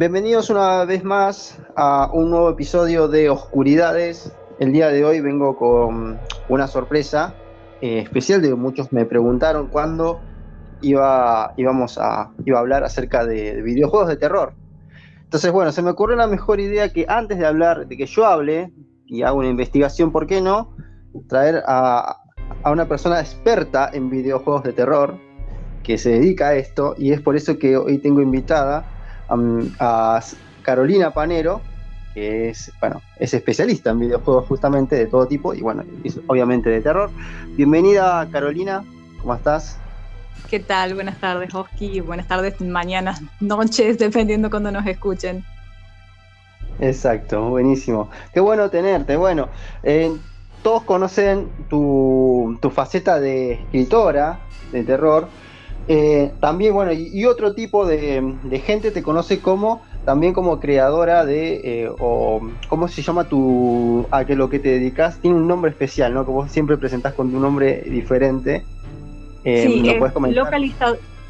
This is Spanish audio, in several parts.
Bienvenidos una vez más a un nuevo episodio de Oscuridades. El día de hoy vengo con una sorpresa eh, especial de muchos me preguntaron cuándo iba, íbamos a, iba a hablar acerca de, videojuegos de terror. Entonces, bueno, se me ocurrió la mejor idea que antes de hablar, de que yo hable y haga una investigación, ¿por qué no? Traer a, a una persona experta en videojuegos de terror que se dedica a esto y es por eso que hoy tengo invitada a Carolina Panero, que es, bueno, es especialista en videojuegos justamente de todo tipo y bueno, obviamente de terror. Bienvenida Carolina, ¿cómo estás? ¿Qué tal? Buenas tardes, Oski. Buenas tardes, mañanas, noches, dependiendo cuando nos escuchen. Exacto, buenísimo. Qué bueno tenerte. Bueno, eh, todos conocen tu, faceta de escritora de terror. Eh, también, bueno, y, otro tipo de, gente te conoce como también como creadora de, eh, o cómo se llama tu, a que lo que te dedicas, tiene un nombre especial, ¿no? Que vos siempre presentás con un nombre diferente. Eh, sí,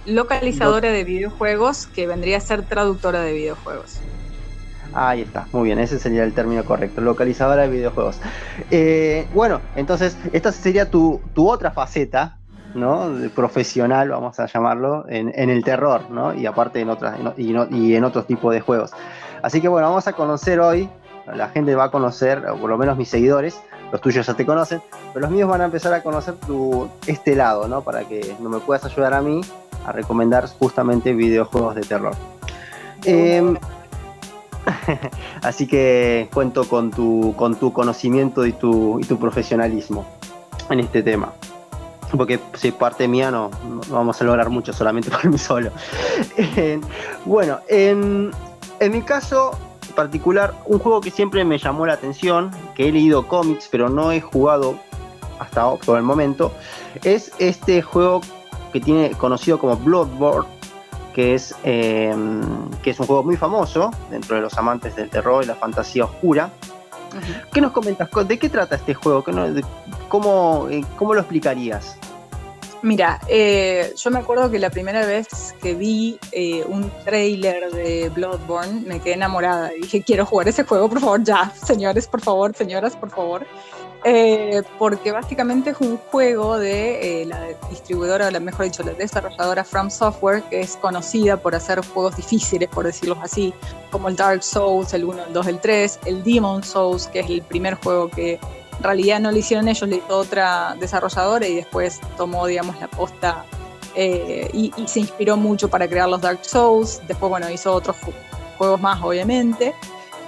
localizadora de videojuegos, que vendría a ser traductora de videojuegos. Ahí está, muy bien, ese sería el término correcto, localizadora de videojuegos. Bueno, entonces, esta sería tu, otra faceta, ¿no? profesional, vamos a llamarlo, en, el terror, ¿no? Y aparte en otras, y, y en otros tipos de juegos. Así que bueno, vamos a conocer hoy, la gente va a conocer, o por lo menos mis seguidores, los tuyos ya te conocen, pero los míos van a empezar a conocer tu, este lado, ¿no? Para que no me puedas ayudar a mí a recomendar justamente videojuegos de terror. Así que cuento con tu, con tu conocimiento y tu, y tu profesionalismo en este tema. Porque si parte mía no, vamos a lograr mucho solamente por mí solo. bueno, en, en mi caso particular, un juego que siempre me llamó la atención, que he leído cómics pero no he jugado hasta por el momento, es este juego que tiene conocido como Bloodborne que es, em, que es un juego muy famoso dentro de los amantes del terror y la fantasía oscura. ¿Qué nos comentas? ¿De qué trata este juego? ¿Cómo, eh, ¿Cómo lo explicarías? Mira, eh, yo me acuerdo que la primera vez que vi eh, un trailer de Bloodborne me quedé enamorada y dije, quiero jugar ese juego, por favor, ya, señores, por favor, señoras, por favor. Eh, porque básicamente es un juego de la distribuidora, o mejor dicho, la desarrolladora From Software, que es conocida por hacer juegos difíciles, por decirlo así, como el Dark Souls, el 1, el 2, el 3, el Demon Souls, que es el primer juego que en realidad no lo hicieron ellos, lo hizo otra desarrolladora y después tomó, digamos, la posta eh, y, se inspiró mucho para crear los Dark Souls. Después, bueno, hizo otros juegos más, obviamente.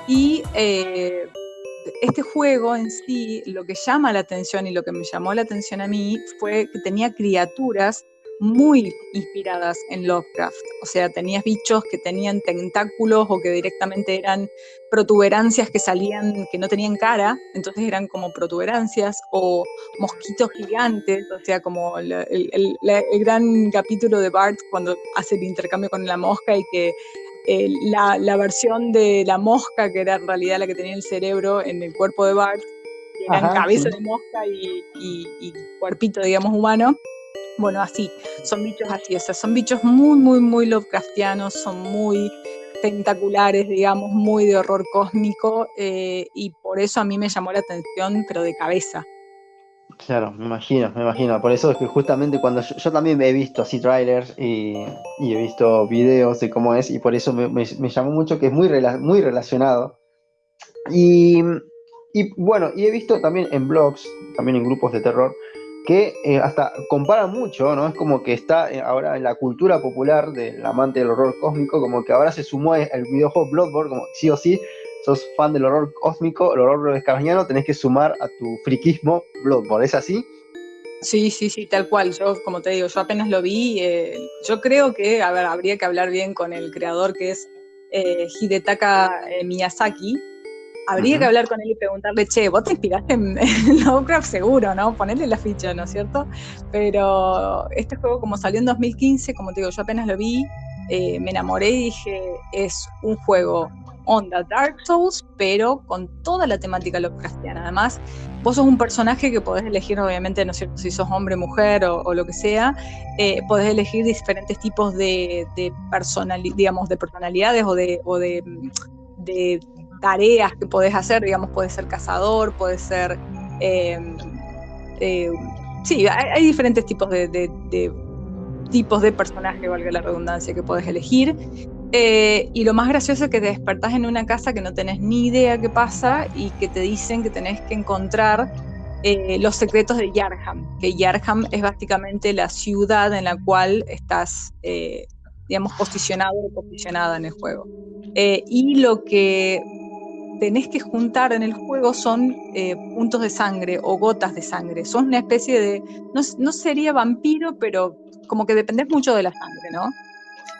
Y eh, este juego en sí, lo que llama la atención y lo que me llamó la atención a mí fue que tenía criaturas muy inspiradas en Lovecraft. O sea, tenías bichos que tenían tentáculos o que directamente eran protuberancias que salían, que no tenían cara, entonces eran como protuberancias, o mosquitos gigantes, o sea, como el, gran capítulo de Bart cuando hace el intercambio con la mosca y que eh, la, versión de la mosca, que era en realidad la que tenía el cerebro en el cuerpo de Bart, eran cabeza de mosca y, y cuerpito, digamos, humano bueno, así, son bichos así, o sea, son bichos muy, muy, muy Lovecraftianos, son muy tentaculares, digamos, muy de horror cósmico, eh, y por eso a mí me llamó la atención, pero de cabeza. Claro, me imagino, me imagino. Por eso es que justamente cuando yo, también he visto así trailers y, he visto videos de cómo es, y por eso me, llamó mucho que es muy, muy relacionado. Y, bueno, y he visto también en blogs, también en grupos de terror, que eh, hasta compara mucho, ¿no? Es como que está eh, ahora en la cultura popular del amante del horror cósmico, como que ahora se sumó el videojuego Bloodborne, como sí o sí, sos fan del horror cósmico, el horror escarniano, tenés que sumar a tu friquismo Bloodborne, ¿es así? Sí, sí, sí, tal cual. Yo, como te digo, yo apenas lo vi. Eh, yo creo que, a ver, habría que hablar bien con el creador que es Hidetaka Miyazaki, Habría que hablar con él y preguntarle, che, vos te inspiraste en, Lovecraft seguro, ¿no? Ponerle la ficha, ¿no es cierto? Pero este juego, como salió en 2015, como te digo, yo apenas lo vi, eh, me enamoré y dije, es un juego onda Dark Souls, pero con toda la temática Lovecraftiana. Además, vos sos un personaje que podés elegir, obviamente, ¿no es cierto? Si sos hombre, mujer o, lo que sea, eh, podés elegir diferentes tipos de, de digamos, de personalidades o de, tareas que podés hacer, digamos, podés ser cazador, podés ser... Eh, eh, sí, hay, diferentes tipos de, de tipos de personaje, valga la redundancia, que podés elegir. Eh, y lo más gracioso es que te despertás en una casa que no tenés ni idea qué pasa y que te dicen que tenés que encontrar eh, los secretos de Yarham, que Yarham es básicamente la ciudad en la cual estás, eh, digamos, posicionado o posicionada en el juego. y lo que tenés que juntar en el juego son puntos de sangre o gotas de sangre. Son una especie de, no, no sería vampiro, pero como que dependés mucho de la sangre, ¿no?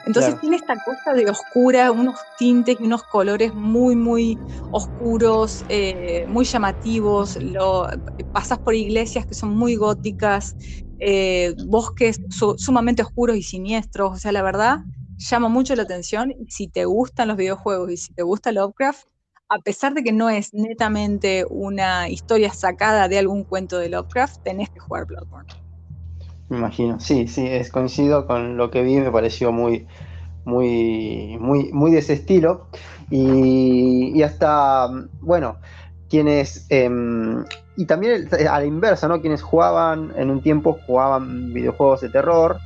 Entonces tiene esta cosa de oscura, unos tintes y unos colores muy, muy oscuros, eh, muy llamativos. Lo, pasas por iglesias que son muy góticas, eh, bosques sumamente oscuros y siniestros. O sea, la verdad, llama mucho la atención. Y si te gustan los videojuegos y si te gusta Lovecraft, a pesar de que no es netamente una historia sacada de algún cuento de Lovecraft, tenés que jugar Bloodborne. Me imagino, sí, sí, es coincido con lo que vi, me pareció muy, muy, muy, muy de ese estilo. Y, hasta, bueno, quienes, em, y también a la inversa, ¿no? Quienes jugaban en un tiempo, jugaban videojuegos de terror,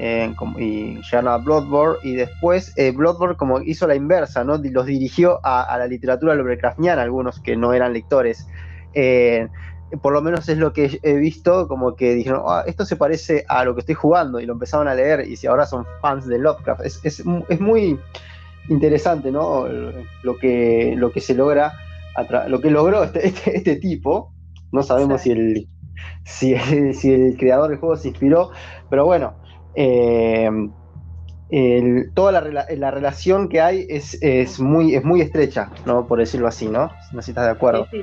eh, y llegaron a Bloodborne, y después eh, Bloodborne como hizo la inversa, ¿no? Los dirigió a, la literatura Lovecraftiana, algunos que no eran lectores. Eh, por lo menos es lo que he visto, como que dijeron, ah, esto se parece a lo que estoy jugando y lo empezaron a leer y si ahora son fans de Lovecraft. Es, muy interesante, ¿no? Lo que, lo que se logra, lo que logró este, este, este tipo. No sabemos si, el, si, el, creador del juego se inspiró, pero bueno, eh, toda la, la, relación que hay es, es, muy, es muy estrecha, ¿no? Por decirlo así, ¿no? No sé si estás de acuerdo. Sí, Sí,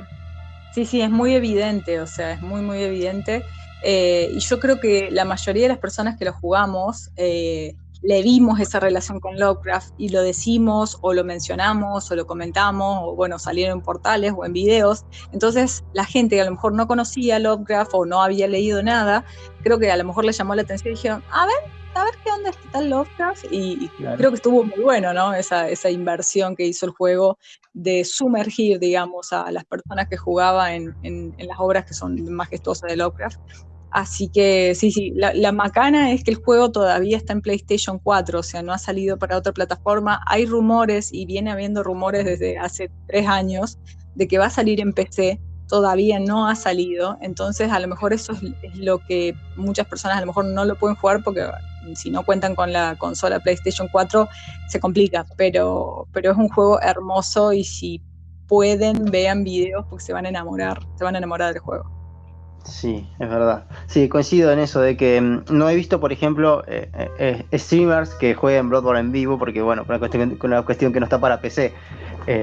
sí, es muy evidente, o sea, es muy, muy evidente. Eh, y yo creo que la mayoría de las personas que lo jugamos eh, le vimos esa relación con Lovecraft y lo decimos o lo mencionamos o lo comentamos o bueno, salieron en portales o en videos. Entonces la gente que a lo mejor no conocía Lovecraft o no había leído nada, creo que a lo mejor le llamó la atención y dijeron, a ver, a ver qué onda está Lovecraft y, creo que estuvo muy bueno, ¿no? Esa, esa inversión que hizo el juego de sumergir, digamos, a las personas que jugaban en, en, las obras que son majestuosas de Lovecraft. Así que sí, sí, la, macana es que el juego todavía está en PlayStation 4, o sea, no ha salido para otra plataforma. Hay rumores y viene habiendo rumores desde hace tres años de que va a salir en PC, todavía no ha salido, entonces a lo mejor eso es, lo que muchas personas a lo mejor no lo pueden jugar porque si no cuentan con la consola PlayStation 4 se complica, pero, pero es un juego hermoso y si pueden vean videos porque se van a enamorar, se van a enamorar del juego. Sí, es verdad. Sí, coincido en eso de que mm, no he visto, por ejemplo, eh, eh, eh, streamers que jueguen Bloodborne en vivo, porque bueno, cuestión, una cuestión que no está para PC.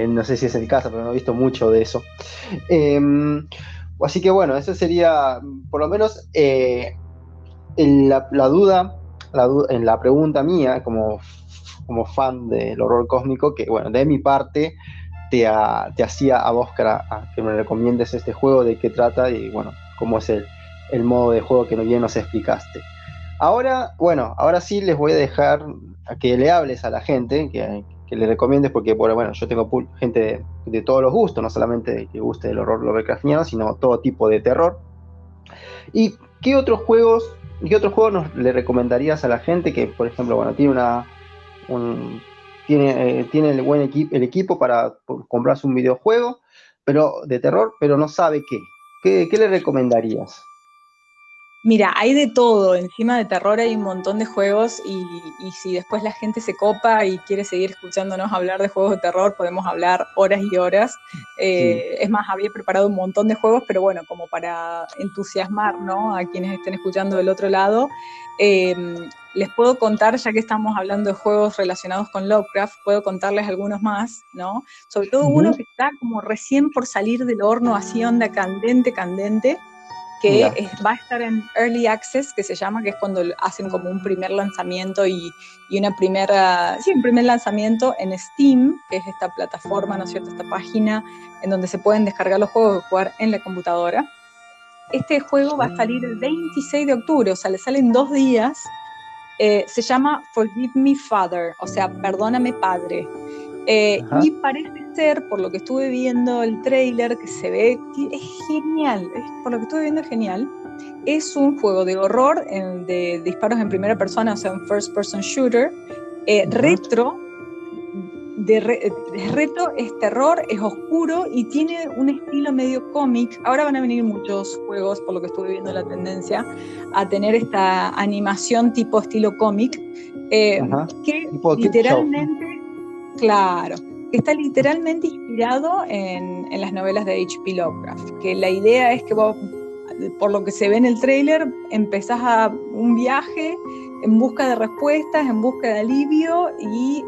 no sé si es el caso, pero no he visto mucho de eso. Em, así que bueno, eso sería, por lo menos, la, duda, en la pregunta mía, como, como fan del horror cósmico, que bueno, de mi parte, te, te hacía a vos que me recomiendes este juego, de qué trata y bueno, cómo es el, modo de juego que bien nos explicaste. Ahora, bueno, ahora sí les voy a dejar a que le hables a la gente, que, le recomiendes, porque bueno, yo tengo gente de, todos los gustos, no solamente que guste el horror Lovecraftiano, sino todo tipo de terror. ¿Y qué otros juegos, qué otros juegos le recomendarías a la gente que, por ejemplo, bueno, tiene una tiene, eh, tiene el buen equipo el equipo para comprarse un videojuego, pero de terror, pero no sabe qué? ¿Qué, le recomendarías? Mira, hay de todo. Encima de terror hay un montón de juegos y, si después la gente se copa y quiere seguir escuchándonos hablar de juegos de terror, podemos hablar horas y horas. Eh, es más, había preparado un montón de juegos, pero bueno, como para entusiasmar ¿no? a quienes estén escuchando del otro lado, em, les puedo contar, ya que estamos hablando de juegos relacionados con Lovecraft, puedo contarles algunos más, ¿no? Sobre todo uno que está como recién por salir del horno, así onda candente, candente, que va a estar en Early Access, que se llama, que es cuando hacen como un primer lanzamiento y, y, una primera, sí, un primer lanzamiento en Steam, que es esta plataforma, ¿no es cierto?, esta página en donde se pueden descargar los juegos y jugar en la computadora. Este juego va a salir el 26 de octubre, o sea, le salen dos días. Eh, se llama Forgive Me Father, o sea, perdóname padre. Eh, y parece ser, por lo que estuve viendo el trailer, que se ve, es genial, por lo que estuve viendo es genial. Es un juego de horror, de disparos en primera persona, o sea, un first person shooter, eh, retro, de, reto, es terror, es oscuro y tiene un estilo medio cómic. Ahora van a venir muchos juegos, por lo que estuve viendo la tendencia, a tener esta animación tipo estilo cómic, eh, que literalmente Claro, está literalmente inspirado en, las novelas de H.P. Lovecraft, que la idea es que vos, por lo que se ve en el tráiler, empezás a un viaje en busca de respuestas, en busca de alivio y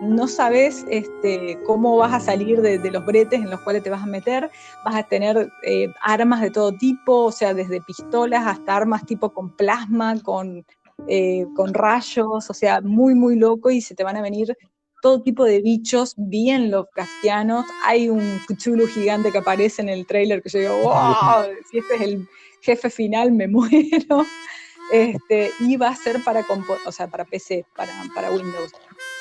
no sabes este, cómo vas a salir de, los bretes en los cuales te vas a meter, vas a tener eh, armas de todo tipo, o sea, desde pistolas hasta armas tipo con plasma, con, eh, con rayos, o sea, muy, muy loco y se te van a venir todo tipo de bichos bien Lovecraftianos. Hay un Cthulhu gigante que aparece en el trailer que yo digo, wow, si este es el jefe final me muero. Este, y va a ser para, o sea, para PC, para, Windows.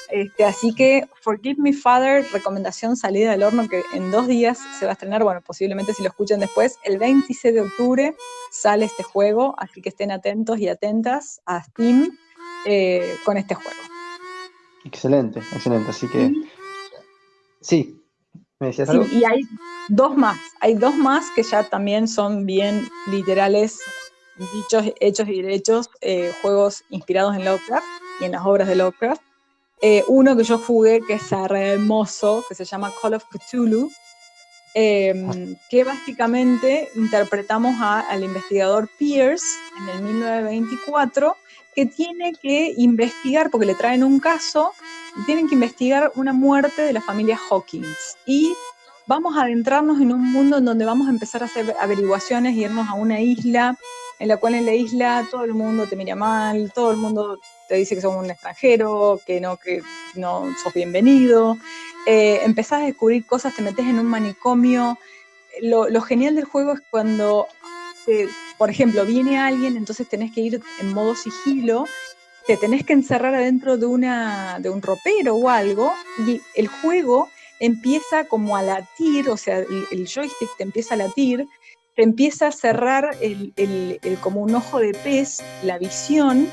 Este, así que Forgive Me Father, recomendación salida del horno que en dos días se va a estrenar, bueno, posiblemente si lo escuchan después, el 26 de octubre sale este juego, así que estén atentos y atentas a Steam eh, con este juego. Excelente, excelente. Así que. Sí, ¿me decías algo? y hay dos más. Hay dos más que ya también son bien literales, dichos, hechos y derechos, eh, juegos inspirados en Lovecraft y en las obras de Lovecraft. Eh, uno que yo jugué que es hermoso, que se llama Call of Cthulhu, em, que básicamente interpretamos al investigador Pierce en el 1924 que tiene que investigar, porque le traen un caso, tienen que investigar una muerte de la familia Hawkins. Y vamos a adentrarnos en un mundo en donde vamos a empezar a hacer averiguaciones, irnos a una isla, en la cual en la isla todo el mundo te mira mal, todo el mundo te dice que sos un extranjero, que no, que no sos bienvenido. Eh, empezás a descubrir cosas, te metes en un manicomio. Lo, lo genial del juego es cuando por ejemplo, viene alguien, entonces tenés que ir en modo sigilo, te tenés que encerrar adentro de, una, de un ropero o algo, y el juego empieza como a latir, o sea, el, joystick te empieza a latir, te empieza a cerrar el, como un ojo de pez, la visión,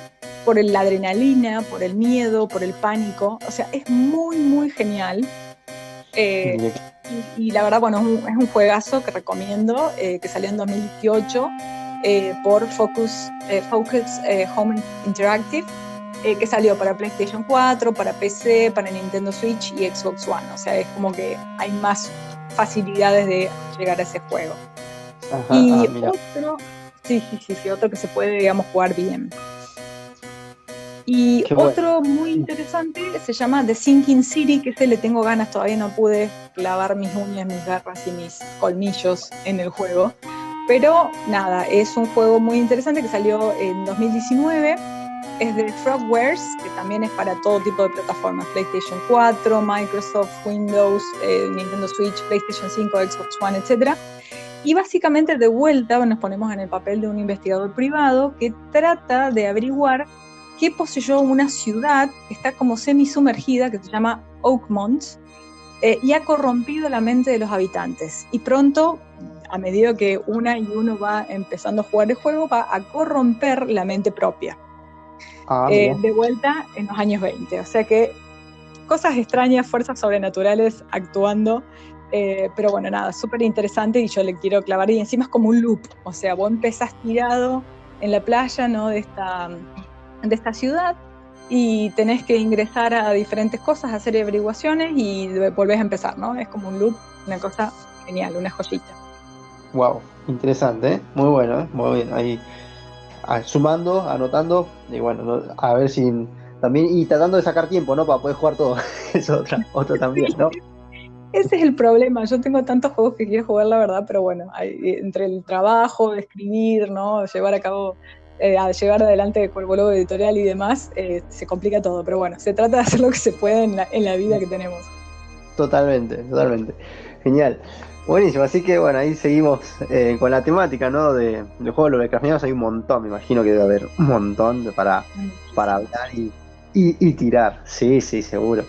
por la adrenalina, por el miedo, por el pánico. O sea, es muy, muy genial. Eh, y, la verdad, bueno, es un, juegazo que recomiendo, eh, que salió en 2018 eh, por Focus, Focus Home Interactive, que salió para PlayStation 4, para PC, para Nintendo Switch y Xbox One. O sea, es como que hay más facilidades de llegar a ese juego. y ah, otro, sí, sí, sí, sí, otro que se puede, digamos, jugar bien. Y otro muy interesante se llama The Sinking City, que ese le tengo ganas, todavía no pude clavar mis uñas, mis garras y mis colmillos en el juego. Pero nada, es un juego muy interesante que salió en 2019. Es de Frogwares, que también es para todo tipo de plataformas: PlayStation 4, Microsoft, Windows, eh, Nintendo Switch, PlayStation 5, Xbox One, etc. Y básicamente de vuelta nos ponemos en el papel de un investigador privado que trata de averiguar que poseyó una ciudad que está como semi-sumergida, que se llama Oakmont, eh, y ha corrompido la mente de los habitantes. Y pronto, a medida que una y uno va empezando a jugar el juego, va a corromper la mente propia. Ah, eh, de vuelta en los años 20. O sea que cosas extrañas, fuerzas sobrenaturales actuando. Eh, pero bueno, nada, súper interesante y yo le quiero clavar. Y encima es como un loop. O sea, vos empezás tirado en la playa, ¿no? De esta de esta ciudad y tenés que ingresar a diferentes cosas, hacer averiguaciones y volvés a empezar, ¿no? Es como un loop, una cosa genial, una joyita. Wow, interesante, ¿eh? muy bueno, ¿eh? muy bien. Ahí ah, sumando, anotando y bueno, a ver si también y tratando de sacar tiempo, ¿no? Para poder jugar todo. es otra, otra también, ¿no? Ese es el problema. Yo tengo tantos juegos que quiero jugar, la verdad, pero bueno, entre el trabajo, escribir, ¿no? Llevar a cabo, eh, a llevar adelante el vuelo editorial y demás, eh, se complica todo. Pero bueno, se trata de hacer lo que se puede en la, vida que tenemos. Totalmente, totalmente. Genial. Buenísimo, así que bueno, ahí seguimos eh, con la temática, ¿no? De, de juegos de hay un montón, me imagino que debe haber un montón para, mm. para hablar y, y, tirar. Sí, sí, seguro.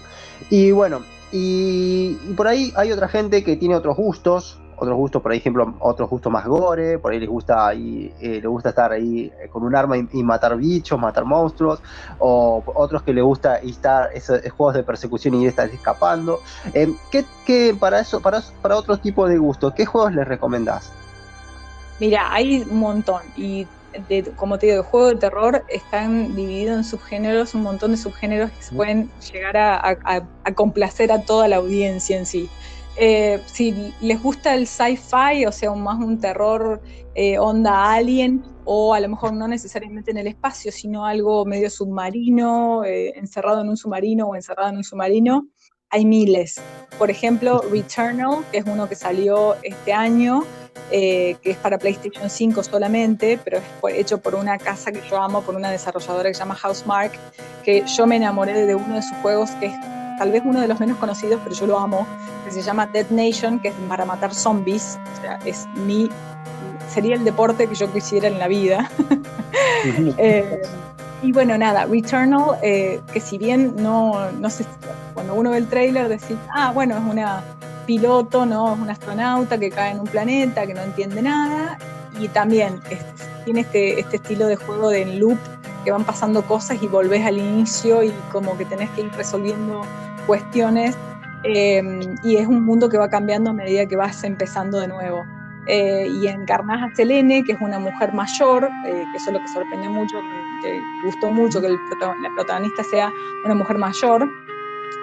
Y bueno, y, por ahí hay otra gente que tiene otros gustos, otros gustos, por ejemplo, otros gustos más gore, por ahí les gusta ahí, eh, les gusta estar ahí eh, con un arma y, matar bichos, matar monstruos, o otros que les gusta estar esos, juegos de persecución y estar escapando. Eh, ¿qué, para eso, para, para otros tipos de gustos, qué juegos les recomendás? Mira, hay un montón y como te digo, de juego de terror están divididos en subgéneros, un montón de subgéneros que pueden llegar a, complacer a toda la audiencia en sí. Eh, si les gusta el sci-fi, o sea, más un terror eh, onda alien, o a lo mejor no necesariamente en el espacio, sino algo medio submarino, eh, encerrado en un submarino o encerrado en un submarino, hay miles. Por ejemplo, Returnal, que es uno que salió este año, eh, que es para PlayStation 5 solamente, pero es hecho por una casa que yo amo, por una desarrolladora que se llama Housemark, que yo me enamoré de uno de sus juegos que es tal vez uno de los menos conocidos, pero yo lo amo, que se llama Dead Nation, que es para matar zombies, o sea, es mi, sería el deporte que yo quisiera en la vida. eh, y bueno, nada, Returnal, eh, que si bien no, no sé, cuando uno ve el trailer decís, ah, bueno, es una piloto, ¿no? Es un astronauta que cae en un planeta, que no entiende nada, y también tiene este, este estilo de juego de en loop, que van pasando cosas y volvés al igual y como que tenés que ir resolviendo cuestiones, em, y es un mundo que va cambiando a medida que vas empezando de nuevo. Eh, y encarnás a Selene, que es una mujer mayor, eh, que eso es lo que sorprende mucho, que gustó mucho que el la protagonista sea una mujer mayor,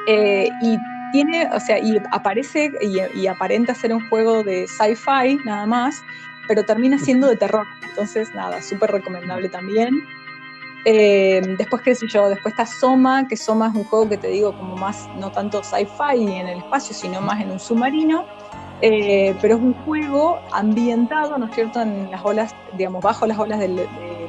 eh, y tiene, o sea, y aparece y, aparenta ser un juego de sci-fi nada más, pero termina siendo de terror. Entonces, nada, súper recomendable también. Después, qué sé yo, después está Soma, que Soma es un juego que te digo como más, no tanto sci-fi en el espacio, sino más en un submarino, eh, pero es un juego ambientado, ¿no es cierto?, en las olas, digamos, bajo las olas del,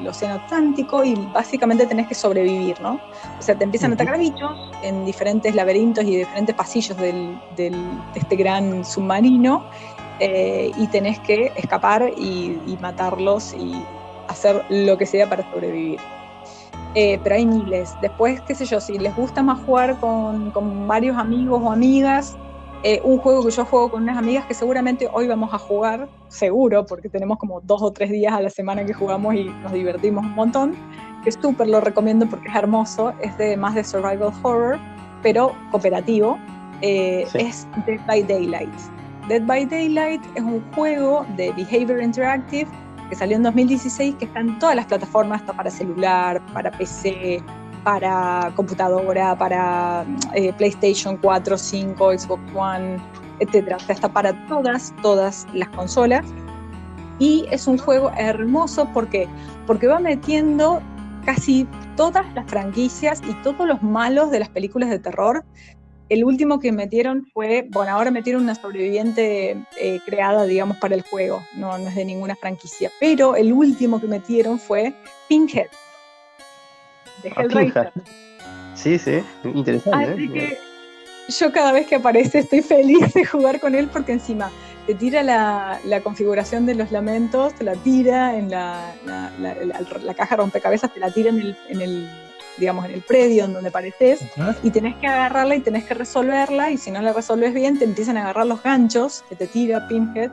Océano Atlántico y básicamente tenés que sobrevivir, ¿no? O sea, te empiezan a atacar bichos en diferentes laberintos y diferentes pasillos del, de este gran submarino eh, y tenés que escapar y, matarlos y hacer lo que sea para sobrevivir. Eh, pero hay miles. Después, qué sé yo, si les gusta más jugar con, con varios amigos o amigas, eh, un juego que yo juego con unas amigas que seguramente hoy vamos a jugar, seguro, porque tenemos como dos o tres días a la semana que jugamos y nos divertimos un montón, que súper lo recomiendo porque es hermoso, es de más de survival horror, pero cooperativo, eh, es Dead by Daylight. Dead by Daylight es un juego de Behavior Interactive que salió en 2016, que está en todas las plataformas, está para celular, para PC, para computadora, para eh, PlayStation 4, 5, Xbox One, etc. está para todas, todas las consolas. Y es un juego hermoso porque, porque va metiendo casi todas las franquicias y todos los malos de las películas de terror. El último que metieron fue, bueno, ahora metieron una sobreviviente eh, creada, digamos, para el juego, no, no es de ninguna franquicia, pero el último que metieron fue Pinhead, de Sí, sí, interesante. Así ¿eh? que yo cada vez que aparece estoy feliz de jugar con él porque encima te tira la, configuración de los lamentos, te la tira en la, la, caja rompecabezas, te la tira en el, en el, digamos, en el predio en donde apareces y tenés que agarrarla y tenés que resolverla y si no la resolves bien te empiezan a agarrar los ganchos que te tira Pinhead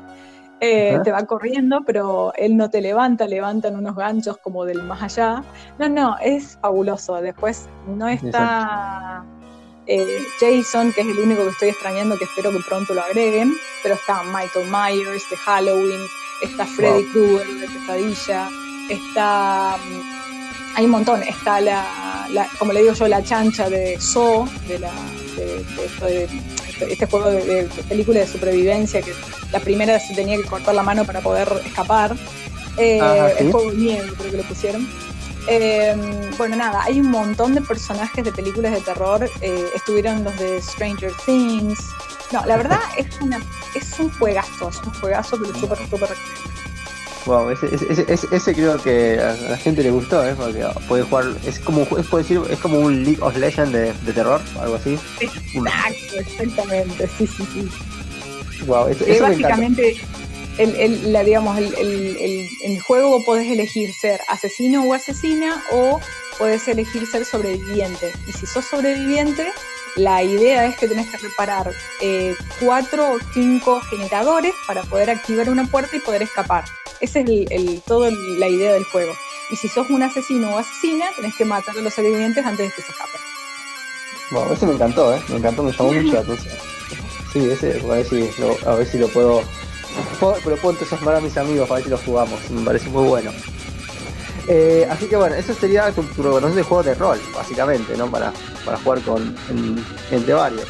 eh, te va corriendo, pero él no te levanta, levantan unos ganchos como del más allá. No, no, es fabuloso. Después no está eh, Jason, que es el único que estoy extrañando, que espero que pronto lo agreguen, pero está Michael Myers de Halloween, está Freddy Krueger de Pesadilla, está... Mm, hay un montón, está la, como le digo yo, la chancha de So, de la... de este juego de, película de supervivencia, que la primera se tenía que cortar la mano para poder escapar. Eh, El juego de miedo, creo que lo pusieron. Eh, bueno, nada, hay un montón de personajes de películas de terror. Eh, estuvieron los de Stranger Things, No, la verdad es, una, es un juegazo, es un juegazo que lo súper, súper Wow, ese, ese, ese, creo que a la gente le gustó, ¿eh? Porque puede jugar, es como, es, decir, es como un League of Legends de, de terror, algo así. Exacto, exactamente, sí, sí, sí. Wow, eso, eso básicamente, el, el, la, digamos, el, el, el, juego podés elegir ser asesino o asesina o puedes elegir ser sobreviviente. Y si sos sobreviviente, la idea es que tenés que reparar eh, cuatro o cinco generadores para poder activar una puerta y poder escapar. Esa es el, toda la idea del juego. Y si sos un asesino o asesina, tenés que matar a los sobrevivientes antes de que se escapen. Bueno, ese me encantó, ¿eh? Me encantó, me llamó mucho la atención. Sí, ese, a ver si lo, a ver si lo puedo, pero puedo entusiasmar a mis amigos para ver si lo jugamos. Me parece muy bueno. Eh, así que bueno, eso sería tu, tu de juego de rol, básicamente, ¿no? Para, para jugar con entre varios.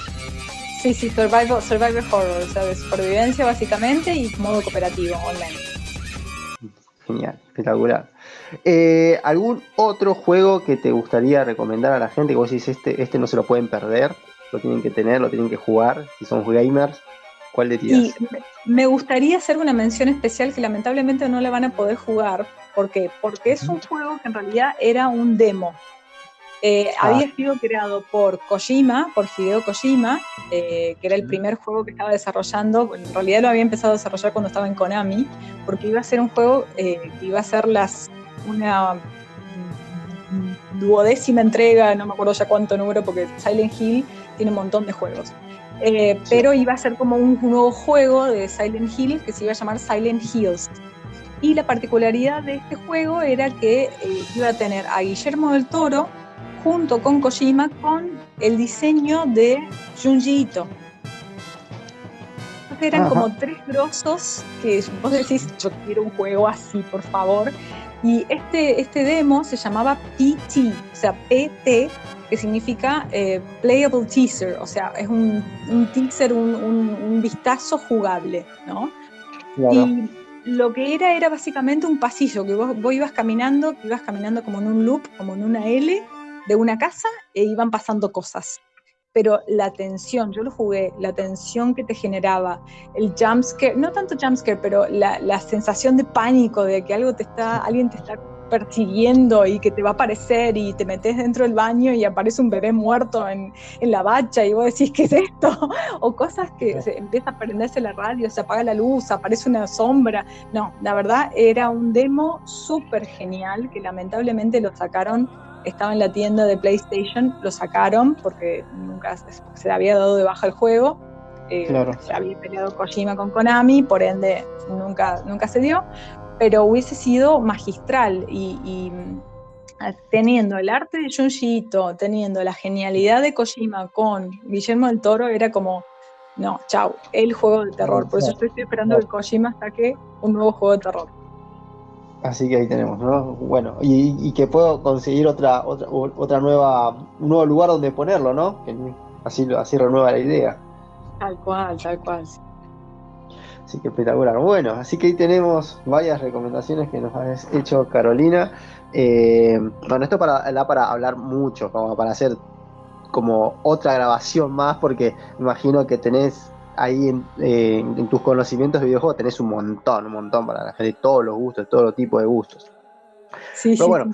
Sí, sí, survival, survival horror, o sea, de supervivencia básicamente y modo cooperativo online. Genial, espectacular. Eh, ¿Algún otro juego que te gustaría recomendar a la gente? Que vos decís, este, este no se lo pueden perder, lo tienen que tener, lo tienen que jugar, si son gamers. ¿Cuál de ti? me gustaría hacer una mención especial que lamentablemente no le van a poder jugar. ¿Por qué? Porque es un juego que en realidad era un demo. Eh, ah. Había sido creado por Kojima, por Hideo Kojima, eh, que era el primer juego que estaba desarrollando. En realidad lo había empezado a desarrollar cuando estaba en Konami, porque iba a ser un juego eh, que iba a ser las, una duodécima entrega, no me acuerdo ya cuánto número, porque Silent Hill tiene un montón de juegos. Pero iba a ser como un, nuevo juego de Silent Hill que se iba a llamar Silent Hills. Y la particularidad de este juego era que iba a tener a Guillermo del Toro, junto con Kojima con el diseño de Junji Ito. eran como tres grosos que vos decís, yo quiero un juego así, por favor. Y este, este demo se llamaba PT, o sea, PT, que significa eh, Playable Teaser, o sea, es un, teaser, un, vistazo jugable, ¿no? Y lo que era era básicamente un pasillo, que vos, vos ibas caminando, ibas caminando como en un loop, como en una L, de una casa e iban pasando cosas. Pero la tensión, yo lo jugué, la tensión que te generaba, el jumpscare, no tanto jumpscare, pero la, la sensación de pánico de que algo te está, alguien te está persiguiendo y que te va a aparecer y te metes dentro del baño y aparece un bebé muerto en, en la bacha y vos decís, ¿qué es esto? O cosas que se empieza a prenderse la radio, se apaga la luz, aparece una sombra. No, la verdad era un demo súper genial que lamentablemente lo sacaron estaba en la tienda de PlayStation, lo sacaron porque nunca se, había dado de baja el juego. Eh, se había peleado Kojima con Konami, por ende nunca, nunca se dio, pero hubiese sido magistral y, mm, teniendo el arte de Junji Ito, teniendo la genialidad de Kojima con Guillermo del Toro, era como, no, chau, el juego de terror. Por eso estoy esperando que Kojima saque un nuevo juego de terror. Así que ahí tenemos, ¿no? Bueno, y, que puedo conseguir otra, otra, otra nueva, un nuevo lugar donde ponerlo, ¿no? Que así, así renueva la idea. Tal cual, tal cual. Así que espectacular. Bueno, así que ahí tenemos varias recomendaciones que nos has hecho Carolina. Eh, bueno, esto para, da para hablar mucho, como para hacer como otra grabación más, porque imagino que tenés ahí en, tus conocimientos de videojuegos tenés un montón, un montón para la gente, todos los gustos, todo los tipos de gustos. Sí, pero sí, bueno,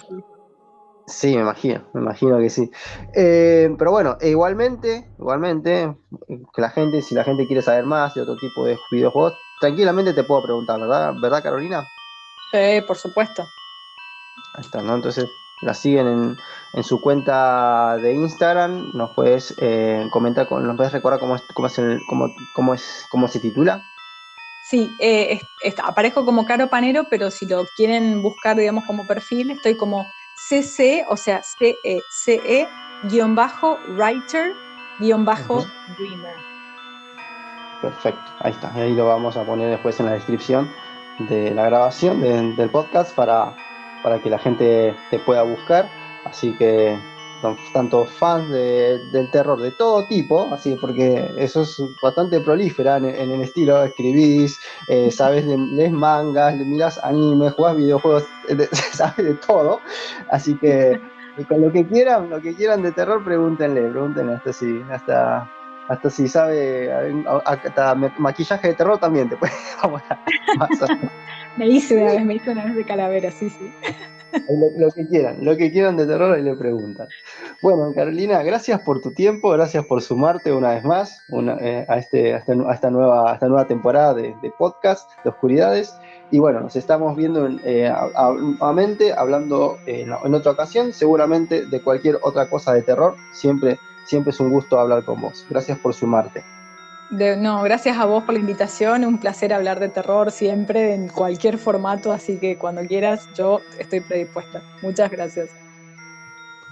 sí, me imagino, me imagino que sí. Eh, pero bueno, e igualmente, igualmente, que la gente, si la gente quiere saber más de otro tipo de videojuegos, tranquilamente te puedo preguntar, ¿verdad, ¿verdad Carolina? Sí, por supuesto. Ahí está, ¿no? Entonces, la siguen en, su cuenta de Instagram. Nos puedes eh, comentar, nos puedes recordar cómo es, cómo es, cómo, es, cómo se titula. Sí, eh, aparezco como Caro Panero, pero si lo quieren buscar, digamos, como perfil, estoy como CC, o sea, CE, guion bajo, writer, guion bajo, dreamer. Perfecto, ahí está. Ahí lo vamos a poner después en la descripción de la grabación del podcast para para que la gente te pueda buscar. Así que tanto fans del terror de todo tipo, así porque eso es bastante prolífera en, el estilo, escribís, eh, sabes, lees mangas, miras anime, jugás videojuegos, sabes de todo, así que con lo que quieran, lo que quieran de terror, pregúntenle, pregúntenle hasta si, hasta hasta si sabe, hasta maquillaje de terror también te puede Me hice una vez, me hice una vez de calavera, sí, sí. Lo, que quieran, lo que quieran de terror y le preguntan. Bueno, Carolina, gracias por tu tiempo, gracias por sumarte una vez más eh, este, a, esta, nueva, esta nueva temporada de, podcast de Oscuridades. Y bueno, nos estamos viendo eh, nuevamente, hablando en, otra ocasión, seguramente de cualquier otra cosa de terror. Siempre, siempre es un gusto hablar con vos. Gracias por sumarte no, gracias a vos por la invitación, un placer hablar de terror siempre, en cualquier formato, así que cuando quieras yo estoy predispuesta. Muchas gracias.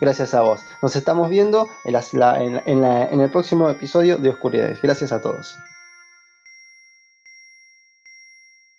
Gracias a vos. Nos estamos viendo en, el próximo episodio de Oscuridades. Gracias a todos.